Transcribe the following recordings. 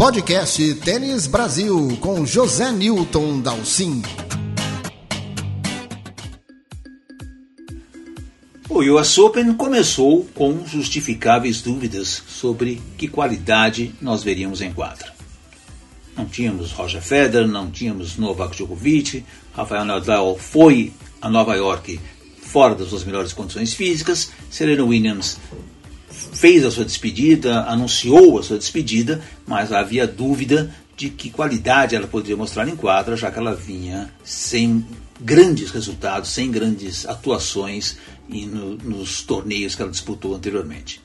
Podcast Tênis Brasil com José Newton Dalcin. O US Open começou com justificáveis dúvidas sobre que qualidade nós veríamos em quadra. Não tínhamos Roger Federer, não tínhamos Novak Djokovic, Rafael Nadal foi a Nova York fora das suas melhores condições físicas, Serena Williams fez a sua despedida, anunciou a sua despedida, mas havia dúvida de que qualidade ela poderia mostrar em quadra, já que ela vinha sem grandes resultados, sem grandes atuações no, nos torneios que ela disputou anteriormente.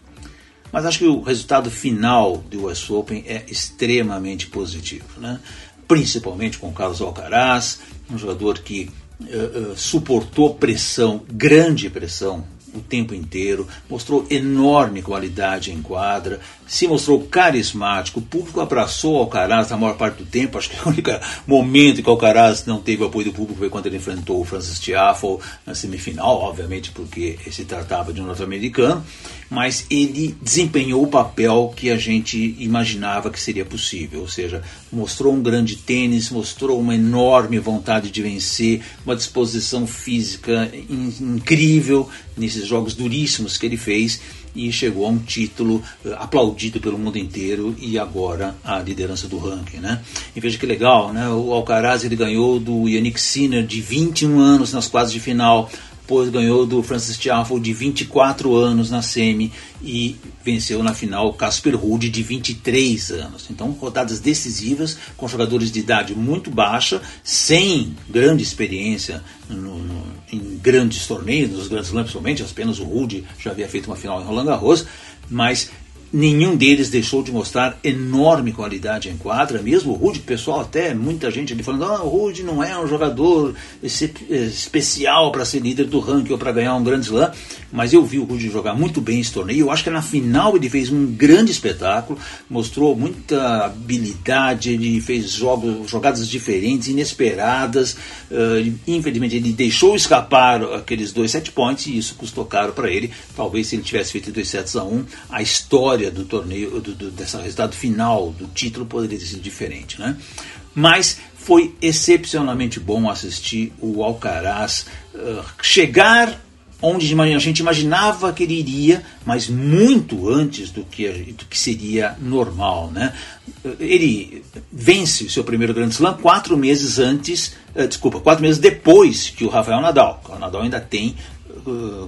Mas acho que o resultado final do US Open é extremamente positivo, né? principalmente com o Carlos Alcaraz, um jogador que uh, uh, suportou pressão, grande pressão, o tempo inteiro, mostrou enorme qualidade em quadra, se mostrou carismático, o público abraçou Alcaraz na maior parte do tempo, acho que o único momento que o Alcaraz não teve apoio do público foi quando ele enfrentou o Francis Tiafoe na semifinal, obviamente porque se tratava de um norte-americano, mas ele desempenhou o papel que a gente imaginava que seria possível, ou seja, mostrou um grande tênis, mostrou uma enorme vontade de vencer, uma disposição física incrível nesses jogos duríssimos que ele fez e chegou a um título uh, aplaudido pelo mundo inteiro e agora a liderança do ranking, né? E veja que legal, né? O Alcaraz ele ganhou do Yannick Sinner de 21 anos nas quartas de final, depois ganhou do Francis Tiafoe de 24 anos na semi e venceu na final Casper Ruud de 23 anos. Então, rodadas decisivas com jogadores de idade muito baixa, sem grande experiência no, no, em grandes torneios, nos grandes slams somente, apenas o Ruud já havia feito uma final em Roland Garros, mas nenhum deles deixou de mostrar enorme qualidade em quadra, mesmo. O Rude, pessoal, até muita gente ali falando, ah, o Rude não é um jogador especial para ser líder do ranking ou para ganhar um grande slam, mas eu vi o Rude jogar muito bem esse torneio, eu acho que na final ele fez um grande espetáculo, mostrou muita habilidade, ele fez jogos, jogadas diferentes, inesperadas, uh, infelizmente ele deixou escapar aqueles dois set points e isso custou caro para ele, talvez se ele tivesse feito dois sets a um, a história do torneio, do, do, desse resultado final do título poderia ter sido diferente, né? Mas foi excepcionalmente bom assistir o Alcaraz uh, chegar onde a gente imaginava que ele iria, mas muito antes do que, do que seria normal. Né? Ele vence o seu primeiro Grand Slam quatro meses antes, uh, desculpa, quatro meses depois que o Rafael Nadal. O Nadal ainda tem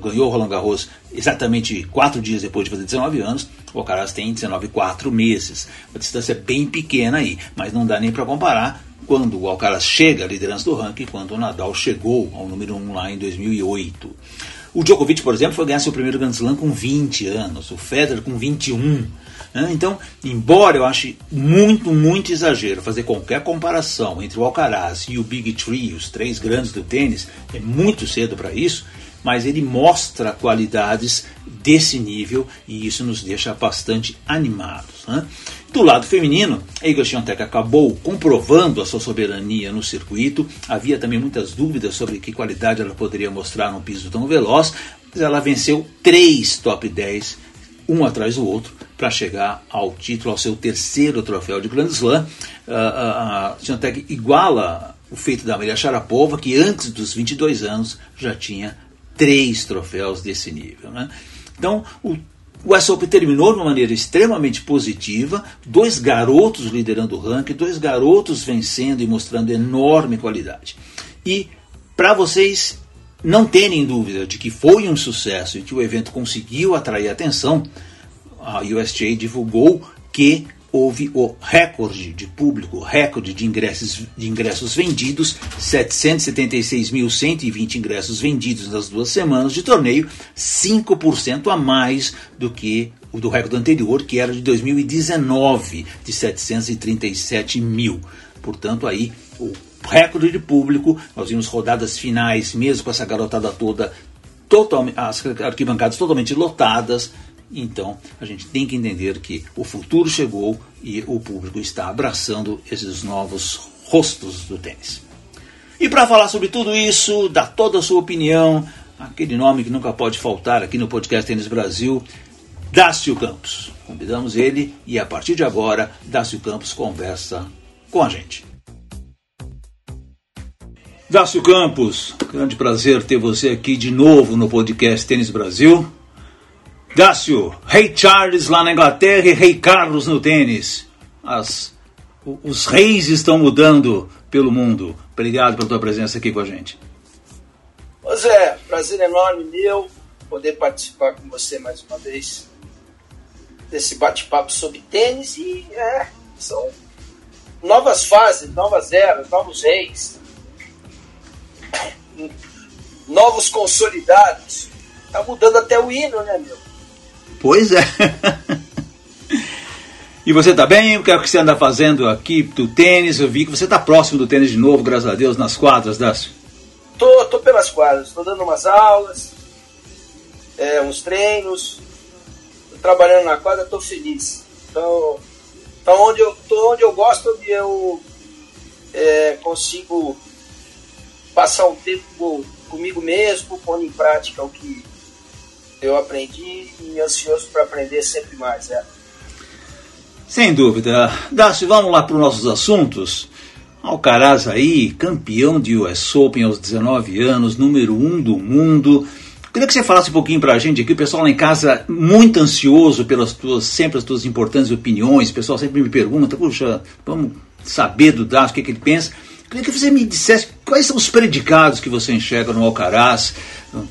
ganhou o Roland Garros exatamente quatro dias depois de fazer 19 anos, o Alcaraz tem 19 quatro meses. Uma distância bem pequena aí, mas não dá nem para comparar quando o Alcaraz chega à liderança do ranking, quando o Nadal chegou ao número 1 um lá em 2008. O Djokovic, por exemplo, foi ganhar seu primeiro Grand Slam com 20 anos, o Federer com 21. Né? Então, embora eu ache muito, muito exagero fazer qualquer comparação entre o Alcaraz e o Big Three, os três grandes do tênis, é muito cedo para isso, mas ele mostra qualidades desse nível e isso nos deixa bastante animados. Né? Do lado feminino, a Swiatek acabou comprovando a sua soberania no circuito. Havia também muitas dúvidas sobre que qualidade ela poderia mostrar num piso tão veloz, mas ela venceu três top 10, um atrás do outro, para chegar ao título, ao seu terceiro troféu de Grand Slam. Uh, a Swiatek iguala o feito da Maria Sharapova, que antes dos 22 anos já tinha três troféus desse nível. Né? Então, o o US Open terminou de uma maneira extremamente positiva, dois garotos liderando o ranking, dois garotos vencendo e mostrando enorme qualidade. E para vocês não terem dúvida de que foi um sucesso e que o evento conseguiu atrair atenção, a USGA divulgou que houve o recorde de público, recorde de ingressos, de ingressos vendidos, 776.120 ingressos vendidos nas duas semanas de torneio, 5% a mais do que o do recorde anterior, que era de 2019, de 737 mil. Portanto, aí o recorde de público, nós vimos rodadas finais, mesmo com essa garotada toda, totalmente, as arquibancadas totalmente lotadas, então, a gente tem que entender que o futuro chegou e o público está abraçando esses novos rostos do tênis. E para falar sobre tudo isso, dar toda a sua opinião, aquele nome que nunca pode faltar aqui no podcast Tênis Brasil, Dácio Campos. Convidamos ele e a partir de agora, Dácio Campos conversa com a gente. Dácio Campos, grande prazer ter você aqui de novo no podcast Tênis Brasil. Dácio, Rei Charles lá na Inglaterra e Rei Carlos no tênis. As, os reis estão mudando pelo mundo. Obrigado pela tua presença aqui com a gente. Ô Zé, prazer enorme meu poder participar com você mais uma vez desse bate-papo sobre tênis e é, são novas fases, novas eras, novos reis, novos consolidados. Tá mudando até o hino, né, meu? Pois é. e você tá bem? O que é que você anda fazendo aqui do tênis? Eu vi que você tá próximo do tênis de novo, graças a Deus, nas quadras, Dácio. Tô, tô pelas quadras, tô dando umas aulas, é, uns treinos, tô trabalhando na quadra, tô feliz. Então, então onde eu tô onde eu gosto, onde eu é, consigo passar um tempo comigo mesmo, pondo em prática o que eu aprendi e ansioso para aprender sempre mais. É. Sem dúvida. Dácio, vamos lá para os nossos assuntos. Alcaraz aí, campeão de US Open aos 19 anos, número 1 um do mundo. Queria que você falasse um pouquinho para a gente aqui, o pessoal lá em casa muito ansioso pelas tuas, sempre as tuas importantes opiniões, o pessoal sempre me pergunta, puxa, vamos saber do Dácio, o que, é que ele pensa. Queria que você me dissesse quais são os predicados que você enxerga no Alcaraz,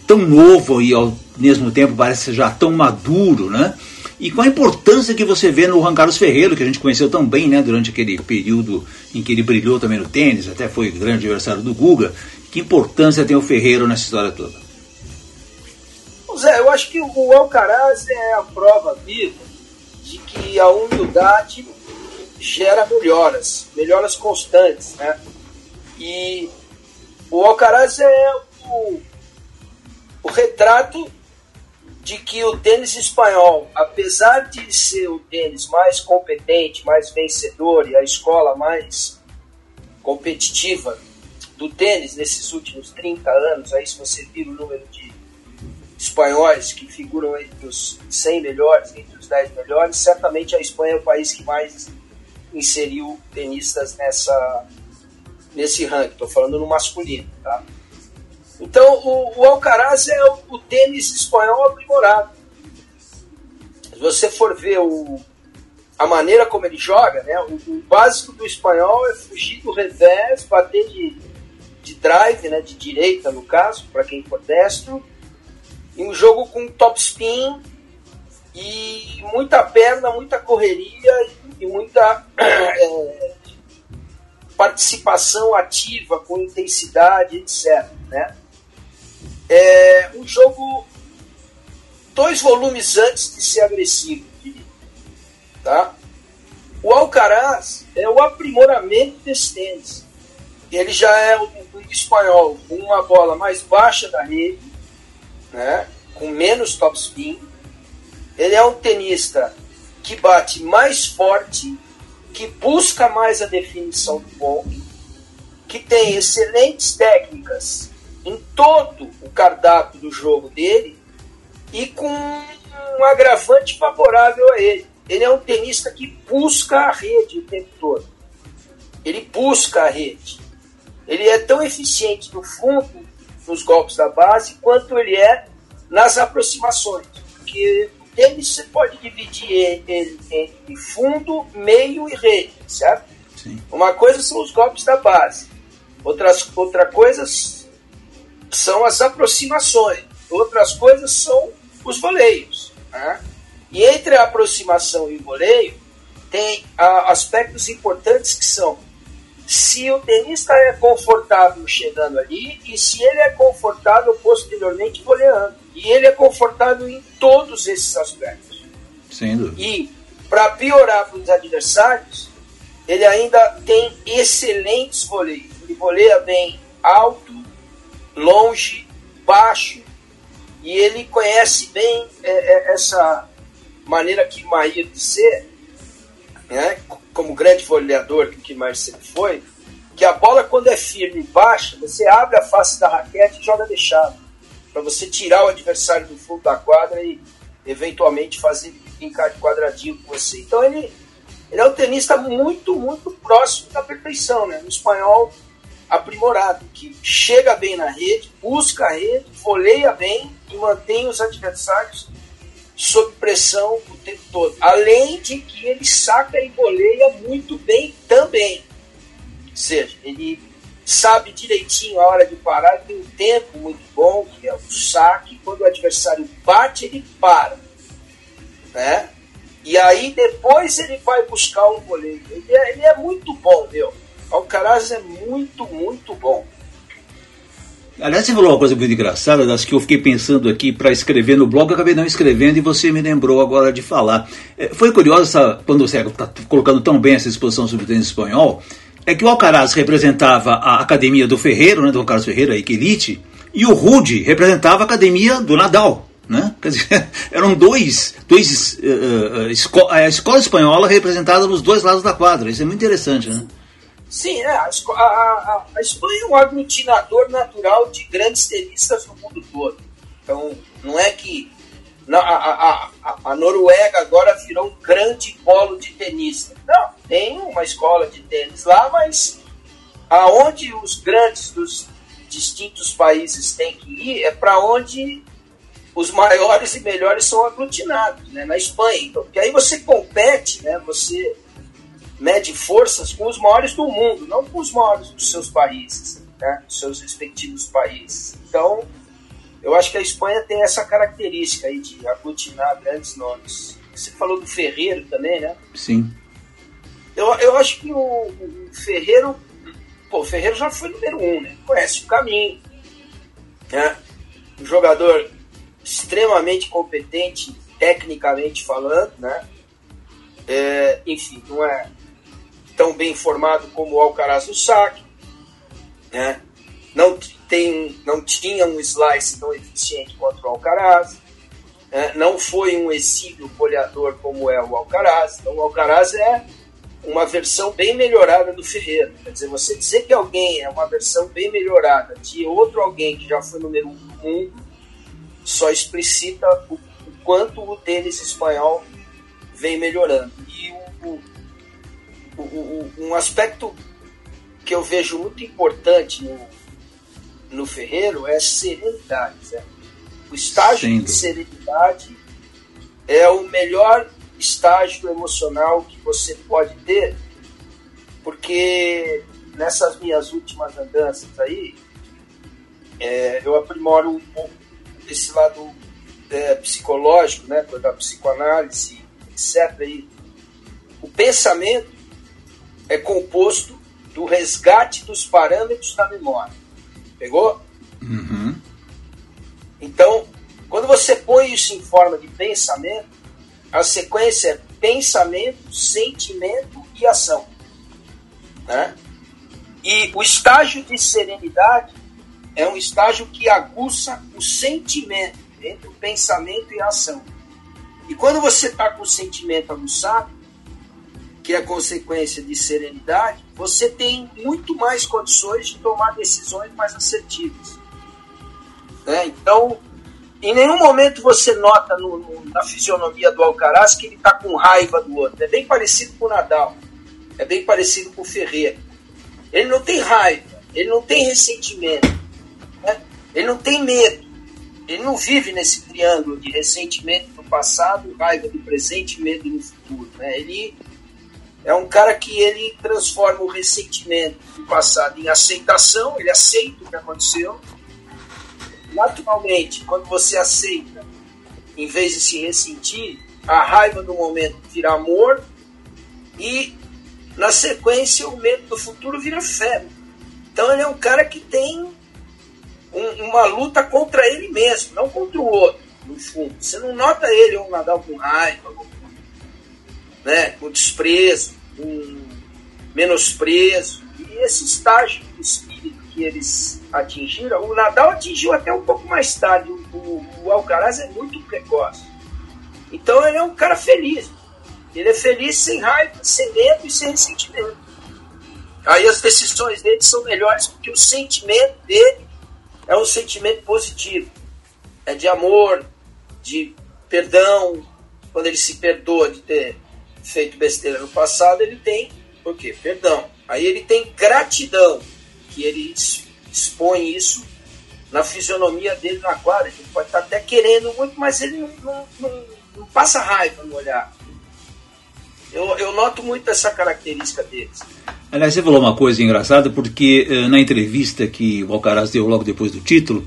tão novo e ao mesmo tempo parece já tão maduro, né? E qual a importância que você vê no Juan Carlos Ferreira, que a gente conheceu tão bem, né, durante aquele período em que ele brilhou também no tênis, até foi grande adversário do Guga. Que importância tem o Ferreira nessa história toda? Zé, eu acho que o Alcaraz é a prova viva de que a humildade gera melhoras, melhoras constantes, né? E o Alcaraz é o, o retrato de que o tênis espanhol, apesar de ser o tênis mais competente, mais vencedor e a escola mais competitiva do tênis nesses últimos 30 anos, aí se você vira o número de espanhóis que figuram entre os 100 melhores, entre os 10 melhores, certamente a Espanha é o país que mais inseriu tenistas nessa nesse ranking, estou falando no masculino, tá? Então, o, o Alcaraz é o, o, tênis espanhol aprimorado. Se você for ver o, a maneira como ele joga, né, o, o, básico do espanhol é fugir do revés, bater de, de drive, né, de direita no caso, para quem for destro, e um jogo com top spin e muita perna, muita correria e, muita é, participação ativa, com intensidade, etc. Né? É um jogo dois volumes antes de ser agressivo, tá? O Alcaraz é o aprimoramento desse tênis. Ele já é um, um espanhol com uma bola mais baixa da rede, né? com menos topspin. Ele é um tenista que bate mais forte que busca mais a definição do ponto, que tem excelentes técnicas em todo o cardápio do jogo dele e com um agravante favorável a ele. Ele é um tenista que busca a rede o tempo todo. Ele busca a rede. Ele é tão eficiente no fundo, nos golpes da base, quanto ele é nas aproximações. Porque tênis você pode dividir ele entre fundo, meio e rede, certo? Sim. Uma coisa são os golpes da base, outras, outra coisa são as aproximações, outras coisas são os voleios. Né? E entre a aproximação e o voleio, tem ah, aspectos importantes que são se o tenista é confortável chegando ali e se ele é confortável posteriormente voleando. E ele é confortável em todos esses aspectos. Sem dúvida. E, para piorar para os adversários, ele ainda tem excelentes voleios. Ele voleia bem alto, longe, baixo, e ele conhece bem é, é, essa maneira que Maír de ser, né? como grande voleador que o mais sempre foi, que a bola quando é firme e baixa, você abre a face da raquete e joga deixado, para você tirar o adversário do fundo da quadra e, eventualmente fazer brincar de quadradinho com você. Então ele, ele é um tenista muito, muito próximo da perfeição, né? No espanhol aprimorado, que chega bem na rede, busca a rede, voleia bem e mantém os adversários sob pressão o tempo todo. Além de que ele saca e voleia muito bem também. Ou seja, ele sabe direitinho a hora de parar, tem um tempo muito bom, que é o saque. Quando o adversário bate, ele para. Né? E aí depois ele vai buscar um voleio. Ele é, ele é muito bom, meu. Alcaraz é muito, muito bom. Aliás, você falou uma coisa muito engraçada, das que eu fiquei pensando aqui para escrever no blog, acabei não escrevendo e você me lembrou agora de falar. É, foi curioso, essa, quando você está colocando tão bem essa exposição sobre o tênis espanhol, é que o Alcaraz representava a academia do Ferreiro, né, do Alcaraz Ferreira, a Elite, e o Rude representava a academia do Nadal. Né? Quer dizer, eram dois, dois uh, uh, esco a escola espanhola representada nos dois lados da quadra. Isso é muito interessante, né? Sim, é, a, a, a, Espanha é um aglutinador natural de grandes tenistas no mundo todo. Então, não é que a, a, a, Noruega agora virou um grande polo de tenista. Não, tem uma escola de tênis lá, mas aonde os grandes dos distintos países têm que ir é para onde os maiores e melhores são aglutinados, né, na Espanha. Então, porque aí você compete, né, você mede forças com os maiores do mundo, não com os maiores dos seus países, né? dos seus respectivos países. Então, eu acho que a Espanha tem essa característica aí de aglutinar grandes nomes. Você falou do Ferreiro também, né? Sim. Eu, eu acho que o, o Ferreiro, pô, o Ferreiro já foi número um, né? Conhece o caminho, né? Um jogador extremamente competente, tecnicamente falando, né? É, enfim, não é tão bem formado como o Alcaraz no saque, né? não, tem, não tinha um slice tão eficiente quanto o Alcaraz, né? não foi um exílio goleador como é o Alcaraz. Então, o Alcaraz é uma versão bem melhorada do Ferreira. Quer dizer, você dizer que alguém é uma versão bem melhorada de outro alguém que já foi número um do mundo, só explicita o, o quanto o tênis espanhol vem melhorando. E o, o um aspecto que eu vejo muito importante no, no Ferreiro é serenidade. Né? O estágio Sim. de serenidade é o melhor estágio emocional que você pode ter, porque nessas minhas últimas andanças aí, é, eu aprimoro um pouco esse lado é, psicológico, né, da psicoanálise, etc. E o pensamento é composto do resgate dos parâmetros da memória. Pegou? Uhum. Então, quando você põe isso em forma de pensamento, a sequência é pensamento, sentimento e ação. Né? E o estágio de serenidade é um estágio que aguça o sentimento entre o pensamento e a ação. E quando você está com o sentimento aguçado, que é consequência de serenidade, você tem muito mais condições de tomar decisões mais assertivas. Né? Então, em nenhum momento você nota no, no, na fisionomia do Alcaraz que ele está com raiva do outro. É bem parecido com o Nadal, é bem parecido com o Ferreira. Ele não tem raiva, ele não tem ressentimento, né? ele não tem medo. Ele não vive nesse triângulo de ressentimento do passado, raiva do presente e medo no futuro. Né? Ele é um cara que ele transforma o ressentimento do passado em aceitação, ele aceita o que aconteceu. Naturalmente, quando você aceita, em vez de se ressentir, a raiva do momento vira amor e, na sequência, o medo do futuro vira fé. Então, ele é um cara que tem um, uma luta contra ele mesmo, não contra o outro, no fundo. Você não nota ele um Nadal com raiva, né, com desprezo, com menosprezo. E esse estágio de espírito que eles atingiram, o Nadal atingiu até um pouco mais tarde. O, o Alcaraz é muito precoce. Então ele é um cara feliz. Ele é feliz sem raiva, sem medo e sem ressentimento. Aí as decisões dele são melhores porque o sentimento dele é um sentimento positivo. É de amor, de perdão, quando ele se perdoa de ter feito besteira no passado, ele tem, por quê? Perdão. Aí ele tem gratidão, que ele expõe isso na fisionomia dele na quadra. Ele pode estar até querendo muito, mas ele não, não, não, não passa raiva no olhar. Eu, eu noto muito essa característica deles. Aliás, você falou uma coisa engraçada, porque eh, na entrevista que o Alcaraz deu logo depois do título,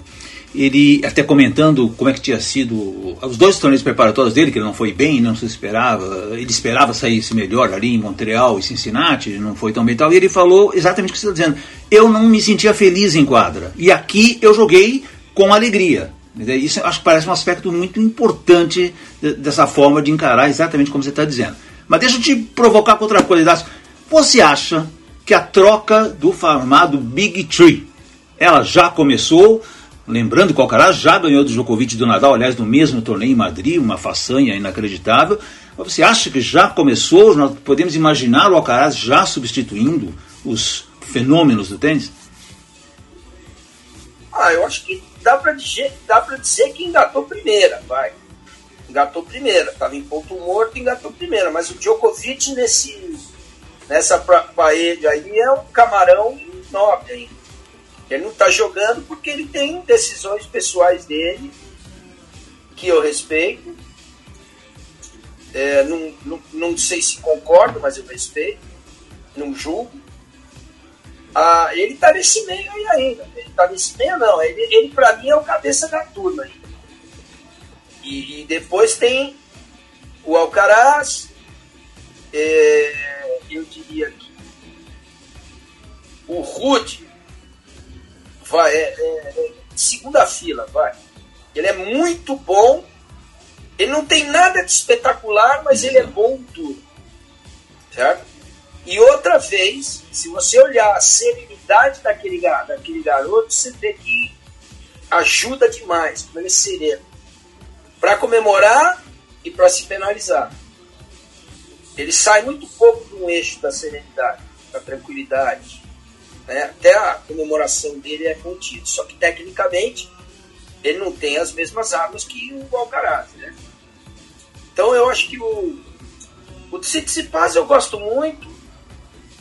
ele até comentando como é que tinha sido os dois torneios preparatórios dele, que ele não foi bem, não se esperava, ele esperava sair melhor ali em Montreal e Cincinnati, não foi tão bem tal, e ele falou exatamente o que você está dizendo. Eu não me sentia feliz em quadra, e aqui eu joguei com alegria. Isso acho que parece um aspecto muito importante dessa forma de encarar exatamente como você está dizendo. Mas deixa eu te provocar com outra coisa. Você acha que a troca do formado Big Tree, ela já começou? Lembrando que o Alcaraz já ganhou do Djokovic do Nadal, aliás, no mesmo torneio em Madrid, uma façanha inacreditável. Você acha que já começou? Nós podemos imaginar o Alcaraz já substituindo os fenômenos do tênis? Ah, eu acho que dá para dizer, dá dizer que engatou primeira, vai. Engatou primeira. Estava em ponto morto, engatou primeira. Mas o Djokovic nesse, nessa parede aí é um camarão nobre ainda. Ele não está jogando porque ele tem decisões pessoais dele, que eu respeito. É, não, não, não sei se concordo, mas eu respeito. Não julgo. Ah, ele está nesse meio aí ainda. Ele está nesse meio, não. Ele, ele para mim, é o cabeça da turma ainda. E, e depois tem o Alcaraz. É, eu diria que o Rude vai, é, é, é, segunda fila, vai. Ele é muito bom, ele não tem nada de espetacular, mas ele é bom em tudo. Certo? E outra vez, se você olhar a serenidade daquele, daquele garoto, você vê que ajuda demais, como ele é sereno. Para comemorar e para se penalizar. Ele sai muito pouco do eixo da serenidade, da tranquilidade, né? Até a comemoração dele é contida. Só que tecnicamente ele não tem as mesmas armas que o Alcaraz. Né? Então eu acho que o, o Tsitsipas eu gosto muito,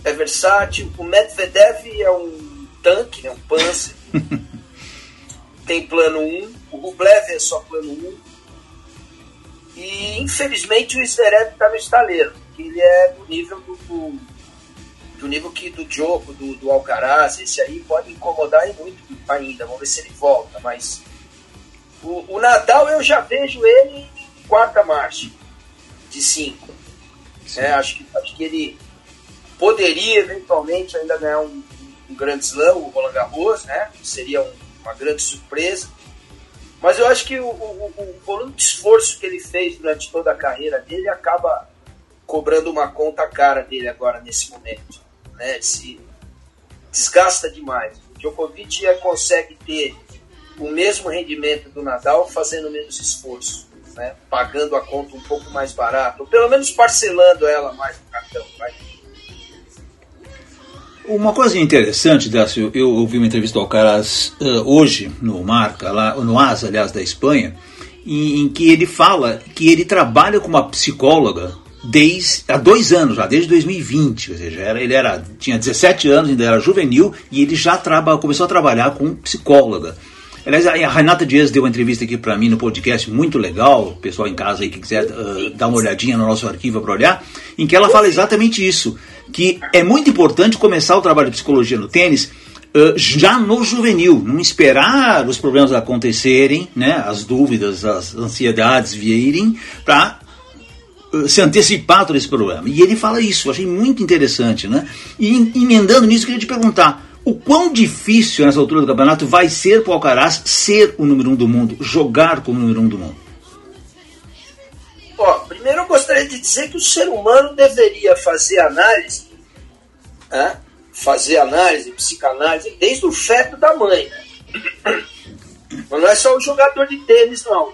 é versátil. O Medvedev é um tanque, né? um panzer. tem plano 1. O Rublev é só plano 1. E infelizmente o Zverev está no estaleiro, que ele é do nível do, do do nível que do Diogo, do, do Alcaraz, esse aí pode incomodar muito ainda. Vamos ver se ele volta. Mas o, o Nadal eu já vejo ele em quarta marcha de cinco. É, acho, que, acho que ele poderia eventualmente ainda ganhar um, um grande slam, o Roland Garros, né? Seria um, uma grande surpresa. Mas eu acho que o, o, o volume de esforço que ele fez durante toda a carreira dele acaba cobrando uma conta cara dele agora nesse momento né? Se desgasta demais. O Djokovic consegue ter o mesmo rendimento do Nadal fazendo menos esforço, né? Pagando a conta um pouco mais barato, ou pelo menos parcelando ela mais no cartão. Vai. Uma coisa interessante, Dácio, eu ouvi uma entrevista ao Alcaraz uh, hoje no Marca, lá, no AS, aliás, da Espanha, em, em, que ele fala que ele trabalha com uma psicóloga desde há dois anos já, desde 2020, ou seja, era, ele era, tinha 17 anos, ainda era juvenil, e ele já traba, começou a trabalhar com psicóloga. Aliás, a Renata Dias deu uma entrevista aqui para mim no podcast, muito legal, pessoal em casa aí que quiser uh, dar uma olhadinha no nosso arquivo para olhar, em que ela fala exatamente isso, que é muito importante começar o trabalho de psicologia no tênis Uh, já no juvenil, não esperar os problemas acontecerem, né, as dúvidas, as ansiedades virem, para se antecipar todo esse problema. E ele fala isso, eu achei muito interessante, né? E emendando nisso, eu queria te perguntar, o quão difícil nessa altura do campeonato vai ser para o Alcaraz ser o número um do mundo, jogar como número um do mundo? Ó, primeiro eu gostaria de dizer que o ser humano deveria fazer análise, né? fazer análise, psicanálise, desde o feto da mãe. Né? Mas não é só o jogador de tênis, não.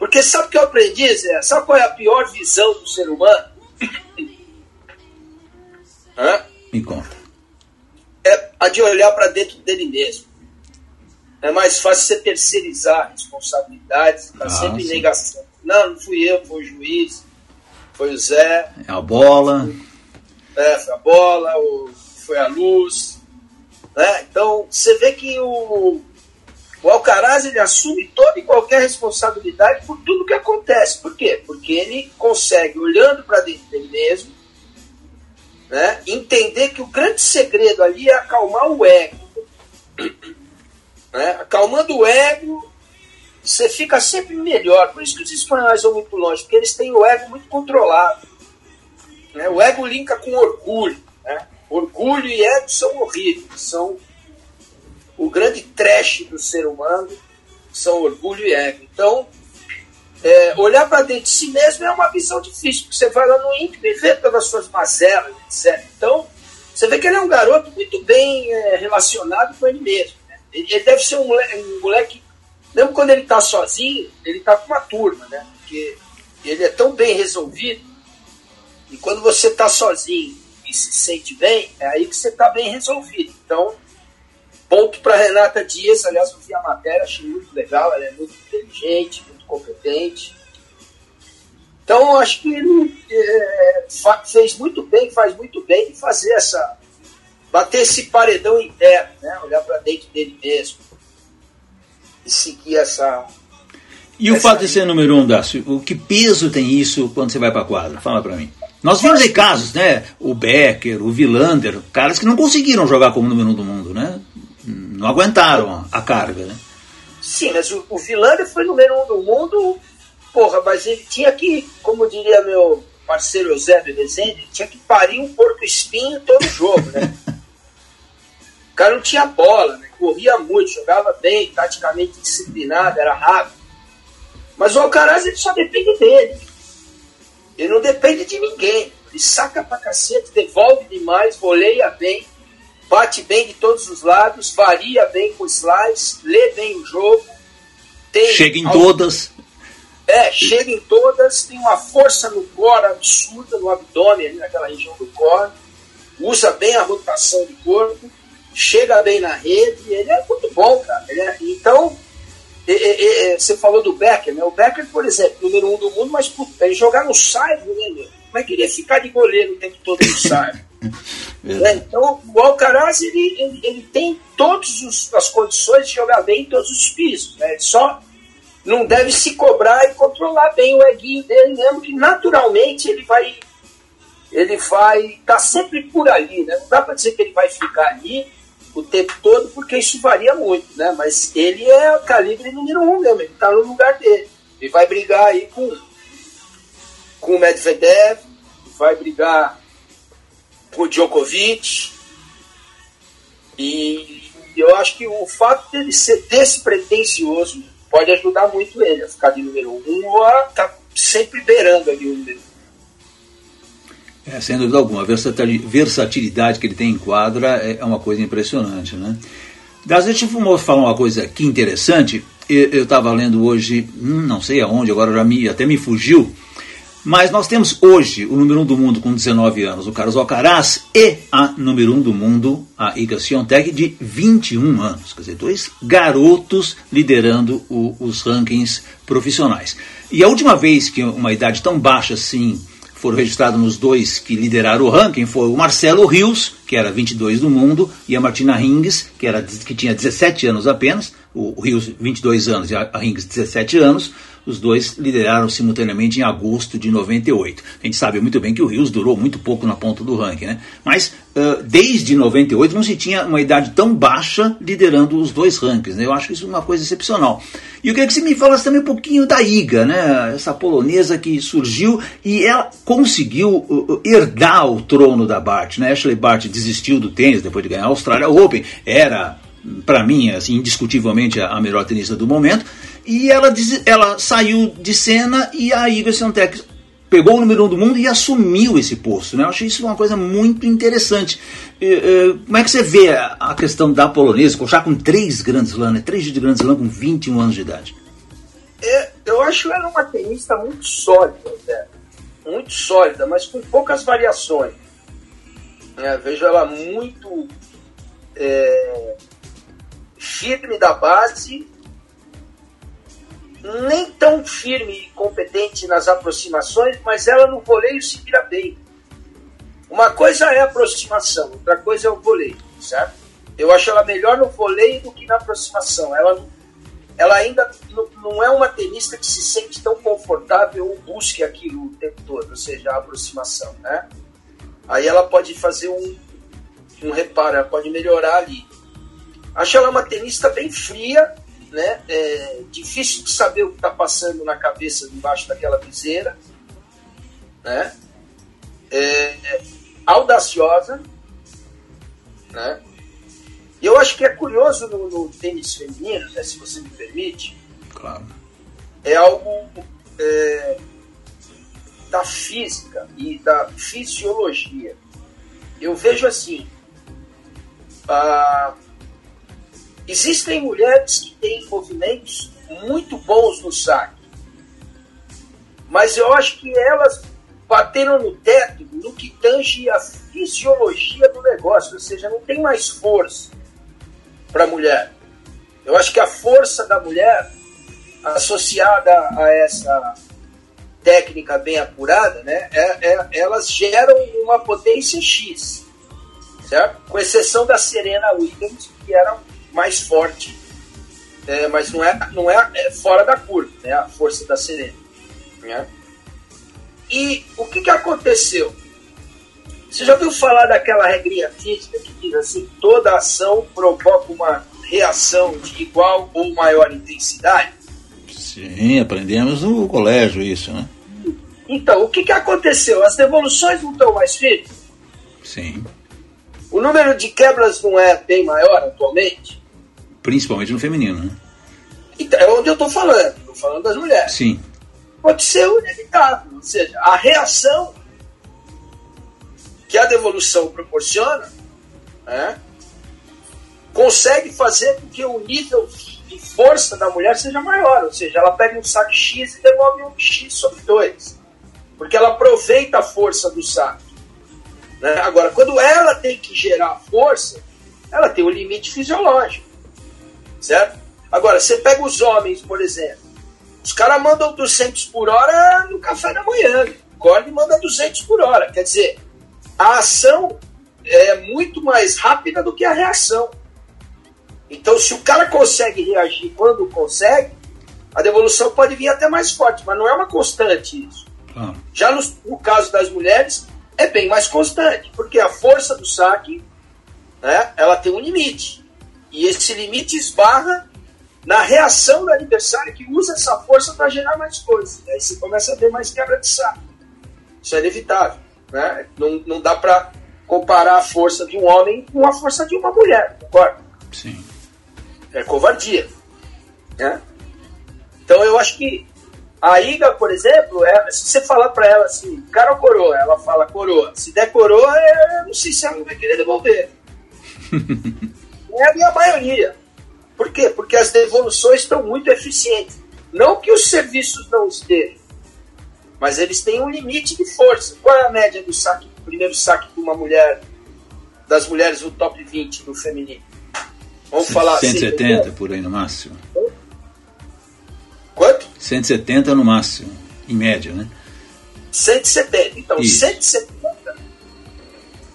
Porque sabe o que eu aprendi, Zé? Sabe qual é a pior visão do ser humano? Hã? Me conta. É a de olhar para dentro dele mesmo. é mais fácil você terceirizar responsabilidades, tá ah, sempre em negação. Não, não fui eu, foi o juiz, foi o Zé. É a bola. É, foi a bola, foi a luz. Né? Então, você vê que o, o Alcaraz ele assume toda e qualquer responsabilidade por tudo que acontece. Por quê? Porque ele consegue, olhando para dentro dele mesmo, né, entender que o grande segredo ali é acalmar o ego. Né? Acalmando o ego, você fica sempre melhor. Por isso que os espanhóis vão muito longe, porque eles têm o ego muito controlado. Né? O ego linka com orgulho. Né? Orgulho e ego são horríveis, são o grande trash do ser humano, são orgulho e ego. Então, é, olhar para dentro de si mesmo é uma visão difícil, porque você vai lá no íntimo e vê todas as suas mazelas, etc. Então, você vê que ele é um garoto muito bem é, relacionado com ele mesmo. Né? Ele, ele, deve ser um moleque, um moleque, mesmo quando ele está sozinho, ele está com uma turma, né? Porque ele é tão bem resolvido, e quando você está sozinho e se sente bem, é aí que você está bem resolvido. Então, ponto para Renata Dias, aliás, eu vi a matéria, achei muito legal, ela é muito inteligente, muito competente. Então, acho que ele é, fez muito bem, faz muito bem fazer essa. bater esse paredão interno, né? olhar para dentro dele mesmo e seguir essa. E essa o fato de ser número um, Dácio, o que peso tem isso quando você vai para a quadra? Fala para mim. Nós vimos aí casos, né? O Becker, o Villander, caras que não conseguiram jogar como número um do mundo, né? Não aguentaram a carga, né? Sim, mas o, o Villander foi número um do mundo, porra, mas ele tinha que, como diria meu parceiro Eusébio Rezende, tinha que parir um porco espinho todo jogo, né? o cara não tinha bola, né? corria muito, jogava bem, taticamente disciplinado, era rápido. Mas o Alcaraz ele só depende dele. Ele não depende de ninguém. Ele saca pra cacete, devolve demais, voleia bem, bate bem de todos os lados, varia bem com slides, lê bem o jogo. chega em todas. É, chega em todas, tem uma força no core absurda, no abdômen, ali naquela região do core. Usa bem a rotação do corpo, chega bem na rede, ele é muito bom, cara. É, então, e, e, e, você falou do Becker, né? O Becker, por exemplo, número um do mundo, mas ele jogar no side, né, meu? Como é que ele ia ficar de goleiro o tempo todo no side? é, então, o Alcaraz, ele, ele, ele tem todas as condições de jogar bem em todos os pisos, né? Ele só não deve se cobrar e controlar bem o eguinho dele mesmo, que naturalmente ele vai ele vai estar tá sempre por ali, né? Não dá para dizer que ele vai ficar ali o tempo todo, porque isso varia muito, né? Mas ele é o calibre número um mesmo, ele está no lugar dele. Ele vai brigar aí com, com o Medvedev, vai brigar com o Djokovic. E eu acho que o fato dele ser despretensioso pode ajudar muito ele a ficar de número um ou a tá sempre beirando ali o número. É, sem dúvida alguma, a versatilidade que ele tem em quadra é, é uma coisa impressionante. Né? Das vezes, vou falar uma coisa aqui interessante. Eu estava lendo hoje, hum, não sei aonde, agora já me, até me fugiu, mas nós temos hoje o número 1 um do mundo com 19 anos, o Carlos Alcaraz, e a número 1 um do mundo, a Iga Swiatek, de 21 anos. Quer dizer, dois garotos liderando o, os rankings profissionais. E a última vez que uma idade tão baixa assim foram registrados nos dois que lideraram o ranking foi o Marcelo Rios, que era 22 do mundo, e a Martina Hingis, que, era, que tinha 17 anos apenas, o, Rios 22 anos e a, Hingis 17 anos, os dois lideraram simultaneamente em agosto de 98. A gente sabe muito bem que o Rios durou muito pouco na ponta do ranking, né? Mas uh, desde 98 não se tinha uma idade tão baixa liderando os dois rankings, né? Eu acho isso uma coisa excepcional. E eu queria que você me falasse também um pouquinho da Iga, né? Essa polonesa que surgiu e ela conseguiu uh, herdar o trono da Bart, né? Ashley Bart desistiu do tênis depois de ganhar a Austrália Open, era para mim, assim, indiscutivelmente a melhor tenista do momento, e ela, ela saiu de cena e a Iga Swiatek pegou o número um do mundo e assumiu esse posto. Né? Eu achei isso uma coisa muito interessante. Como é que você vê a questão da polonesa, já com três grandes lãs, né? três de grandes lãs com 21 anos de idade? É, eu acho ela uma tenista muito sólida, né? muito sólida, mas com poucas variações. É, vejo ela muito é, firme da base, nem tão firme e competente nas aproximações, mas ela no voleio se vira bem. Uma coisa é a aproximação, outra coisa é o voleio, certo? Eu acho ela melhor no voleio do que na aproximação. Ela, ela ainda não é uma tenista que se sente tão confortável ou busque aquilo o tempo todo, ou seja, a aproximação, né? Aí ela pode fazer um, um reparo, ela pode melhorar ali. Acho ela uma tenista bem fria, né? É difícil de saber o que está passando na cabeça debaixo daquela viseira, né? É, audaciosa, né? E eu acho que é curioso no, no tênis feminino, né, se você me permite, claro. é algo é, da física e da fisiologia. Eu vejo assim, existem mulheres que têm movimentos muito bons no saque, mas eu acho que elas bateram no teto no que tange a fisiologia do negócio, ou seja, não tem mais força para a mulher. Eu acho que a força da mulher, associada a essa técnica bem apurada, né, é, é, elas geram uma potência X, certo? Com exceção da Serena Williams, que era mais forte, é, mas não é, não é, é, fora da curva, né, a força da Serena. Né? E o que, que aconteceu? Você já ouviu falar daquela regrinha física que diz assim: toda ação provoca uma reação de igual ou maior intensidade? Sim, aprendemos no colégio isso, né? Então, o que, que aconteceu? As devoluções não estão mais firmes? Sim. O número de quebras não é bem maior atualmente? Principalmente no feminino, né? Então, é onde eu estou falando. Estou falando das mulheres. Sim pode ser inevitável. Ou seja, a reação que a devolução proporciona né, consegue fazer com que o nível de força da mulher seja maior. Ou seja, ela pega um saque X e devolve um X sobre 2. Porque ela aproveita a força do saque. Né? Agora, quando ela tem que gerar força, ela tem um limite fisiológico. Certo? Agora, você pega os homens, por exemplo os caras mandam 200 por hora no café da manhã. Gordon manda 200 por hora. Quer dizer, a ação é muito mais rápida do que a reação. Então, se o cara consegue reagir quando consegue, a devolução pode vir até mais forte, mas não é uma constante isso. Ah. Já no, no, caso das mulheres, é bem mais constante, porque a força do saque né, ela tem um limite. E esse limite esbarra na reação do adversário que usa essa força para gerar mais coisas. Aí você começa a ver mais quebra de saco. Isso é inevitável. Né? Não, não dá para comparar a força de um homem com a força de uma mulher, concorda? Sim. É covardia. Né? Então eu acho que a Iga, por exemplo, é, se você falar para ela assim, cara ou coroa, ela fala coroa. Se der coroa, eu não sei se ela vai querer devolver. é a minha maioria. Por quê? Porque as devoluções estão muito eficientes. Não que os serviços não estejam, mas eles têm um limite de força. Qual é a média do saque, primeiro saque de uma mulher, das mulheres do top 20 do feminino? Vamos 170 falar 170 assim, por aí no máximo. Quanto? 170 no máximo, em média, né? 170. Então, Isso. 170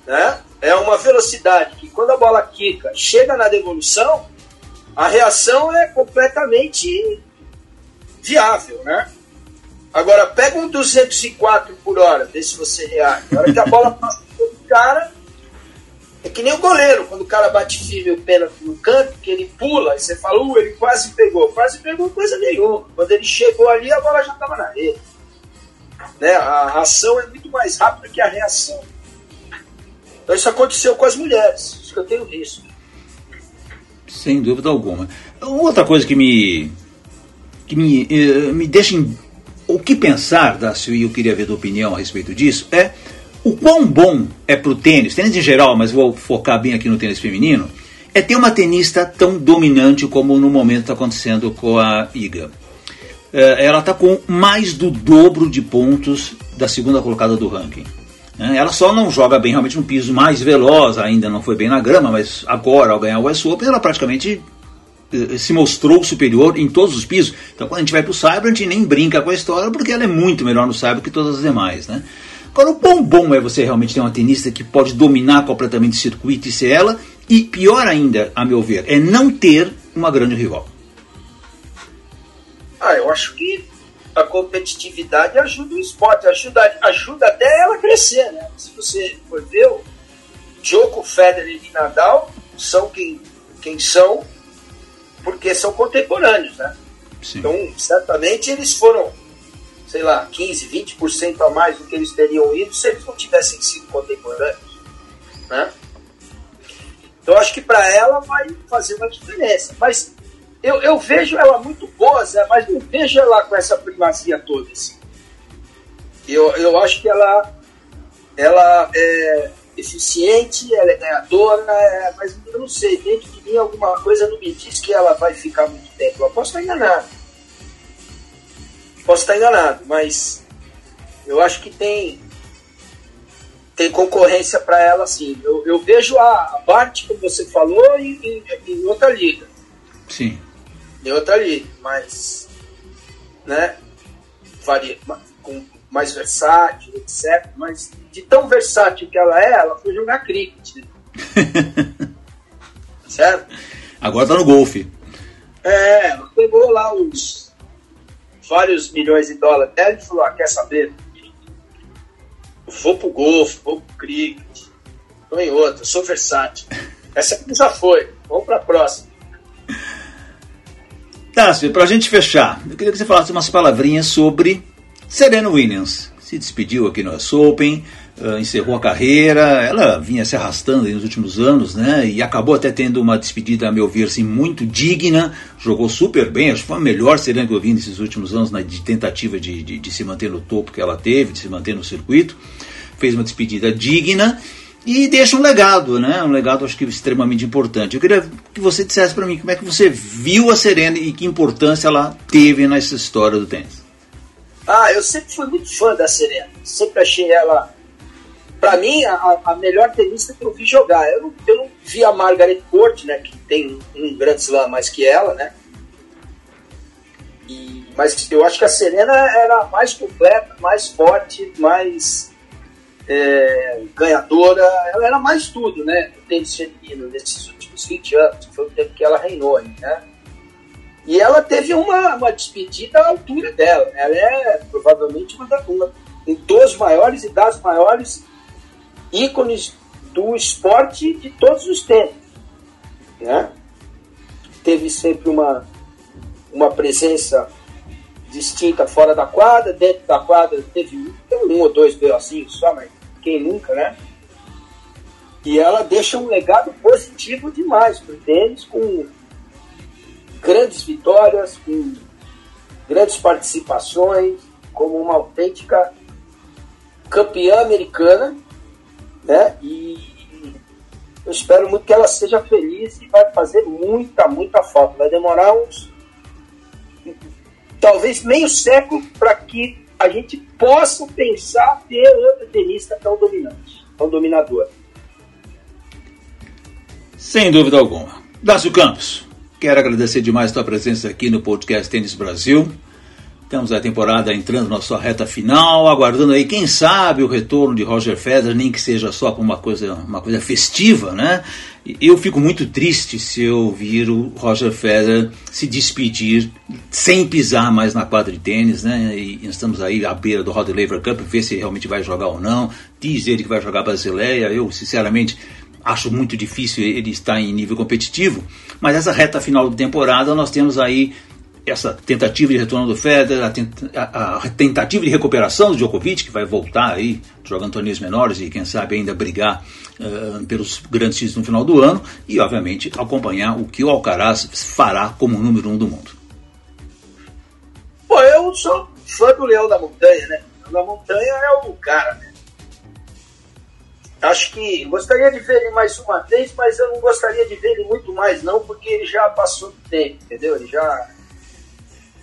né, é uma velocidade que quando a bola quica, chega na devolução, a reação é completamente viável, né? Agora, pega um 204 por hora, vê se você reage. Na hora que a bola passa do cara, é que nem o goleiro, quando o cara bate firme o pênalti no canto, que ele pula, e você fala, uh, ele quase pegou. Quase pegou coisa nenhuma. Quando ele chegou ali, a bola já estava na rede. Né? A ação é muito mais rápida que a reação. Então isso aconteceu com as mulheres, isso que eu tenho visto. Sem dúvida alguma. Outra coisa que me que me, eh, me deixa em, o que pensar, Dácio, e eu queria ver tua opinião a respeito disso, é o quão bom é para o tênis, tênis em geral, mas vou focar bem aqui no tênis feminino, é ter uma tenista tão dominante como no momento está acontecendo com a Iga. Eh, ela está com mais do dobro de pontos da segunda colocada do ranking. Né? Ela só não joga bem realmente no piso mais veloz, ainda não foi bem na grama, mas agora, ao ganhar o US Open, ela praticamente eh, se mostrou superior em todos os pisos. Então, quando a gente vai para o Cyber, a gente nem brinca com a história, porque ela é muito melhor no Cyber que todas as demais. Né? Agora, o bom bom é você realmente ter uma tenista que pode dominar completamente o circuito e ser ela, e pior ainda, a meu ver, é não ter uma grande rival. Ah, eu acho que a competitividade ajuda o esporte, ajuda, ajuda até ela a crescer, né? Se você for ver, o Djoko, Federer e Nadal são quem, quem são, porque são contemporâneos, né? Sim. Então, certamente eles foram, sei lá, 15, 20% a mais do que eles teriam ido se eles não tivessem sido contemporâneos, né? Então, acho que para ela vai fazer uma diferença. Mas eu, eu vejo ela muito boa, Zé, mas não vejo ela com essa primazia toda. Assim. Eu, eu acho que ela, ela é eficiente, ela é ganhadora, é, mas eu não sei, dentro de mim alguma coisa não me diz que ela vai ficar muito tempo. Eu posso estar enganado. Posso estar enganado, mas eu acho que tem tem concorrência para ela sim. Eu, eu vejo a, a Bart, como você falou, em, em, em outra liga. Sim em outra liga, mas né, varia, com mais versátil, etc. Mas de tão versátil que ela é, ela foi jogar cricket. certo? Agora tá no golfe. É, ela pegou lá uns vários milhões de dólares dela e falou: ah, quer saber? Vou pro golfe, vou pro cricket, tô em outra, sou versátil. Essa aqui já foi, vamos pra próxima. Tássio, para a gente fechar, eu queria que você falasse umas palavrinhas sobre Serena Williams. Se despediu aqui no US Open, uh, encerrou a carreira, ela vinha se arrastando nos últimos anos, né? E acabou até tendo uma despedida, a meu ver, assim, muito digna. Jogou super bem, acho que foi a melhor Serena que eu vi nesses últimos anos, na de tentativa de, de, de se manter no topo que ela teve, de se manter no circuito. Fez uma despedida digna e deixa um legado, né? Um legado acho que extremamente importante. Eu queria que você dissesse para mim como é que você viu a Serena e que importância ela teve nessa história do tênis. Ah, eu sempre fui muito fã da Serena. Sempre achei ela, para mim, a, a, melhor tenista que eu vi jogar. Eu não, eu não vi a Margaret Court, né? Que tem um grande slam mais que ela, né? E, mas eu acho que a Serena era mais completa, mais forte, mais é, ganhadora, ela era mais tudo, né? O tênis feminino nesses últimos 20 anos, que foi o tempo que ela reinou aí, né? E ela teve uma, uma despedida à altura dela. Né? Ela é provavelmente uma, uma dos maiores e das maiores ícones do esporte de todos os tempos. Né? Teve sempre uma, uma presença distinta fora da quadra, dentro da quadra teve um, ou dois assim só, mas quem nunca, né? E ela deixa um legado positivo demais para o tênis, com grandes vitórias, com grandes participações, como uma autêntica campeã americana, né? E eu espero muito que ela seja feliz e vai fazer muita, muita falta. Vai demorar uns talvez meio século para que a gente possa pensar ter outra tenista tão dominante, tão dominadora. Sem dúvida alguma. Dácio Campos, quero agradecer demais a tua presença aqui no podcast Tênis Brasil. Temos a temporada entrando na sua reta final, aguardando aí, quem sabe, o retorno de Roger Federer, nem que seja só para uma coisa, uma coisa festiva, né? Eu fico muito triste se eu vir o Roger Federer se despedir sem pisar mais na quadra de tênis, né? E estamos aí à beira do Rod Laver Cup, ver se realmente vai jogar ou não. Diz ele que vai jogar Basileia. Eu, sinceramente, acho muito difícil ele estar em nível competitivo. Mas essa reta final de temporada nós temos aí essa tentativa de retorno do Federer, a, tenta, a, a, tentativa de recuperação do Djokovic, que vai voltar aí jogando torneios menores e quem sabe ainda brigar uh, pelos grandes títulos no final do ano, e obviamente acompanhar o que o Alcaraz fará como número um do mundo. Pô, eu sou fã do Leão da Montanha, né? O Leão da Montanha é o cara, né? Acho que gostaria de ver ele mais uma vez, mas eu não gostaria de ver ele muito mais, não, porque ele já passou do tempo, entendeu? Ele já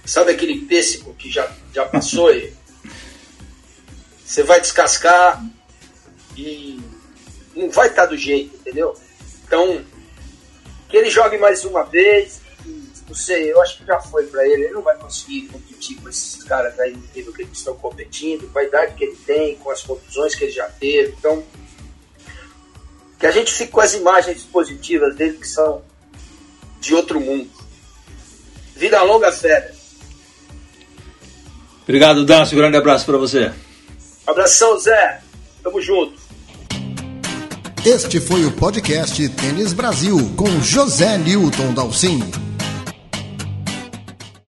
Sabe aquele pêssego que já, já passou e você vai descascar e não vai estar do jeito, entendeu? Então, que ele jogue mais uma vez não sei, eu acho que já foi para ele. Ele não vai conseguir competir com esses caras aí no nível que eles estão competindo, com a idade que ele tem, com as contusões que ele já teve. Então, que a gente fique com as imagens positivas dele que são de outro mundo. Vida longa, fera. Obrigado, Dácio. Grande abraço para você. Abração, Zé. Tamo junto. Este foi o podcast Tênis Brasil com José Newton Dalcin.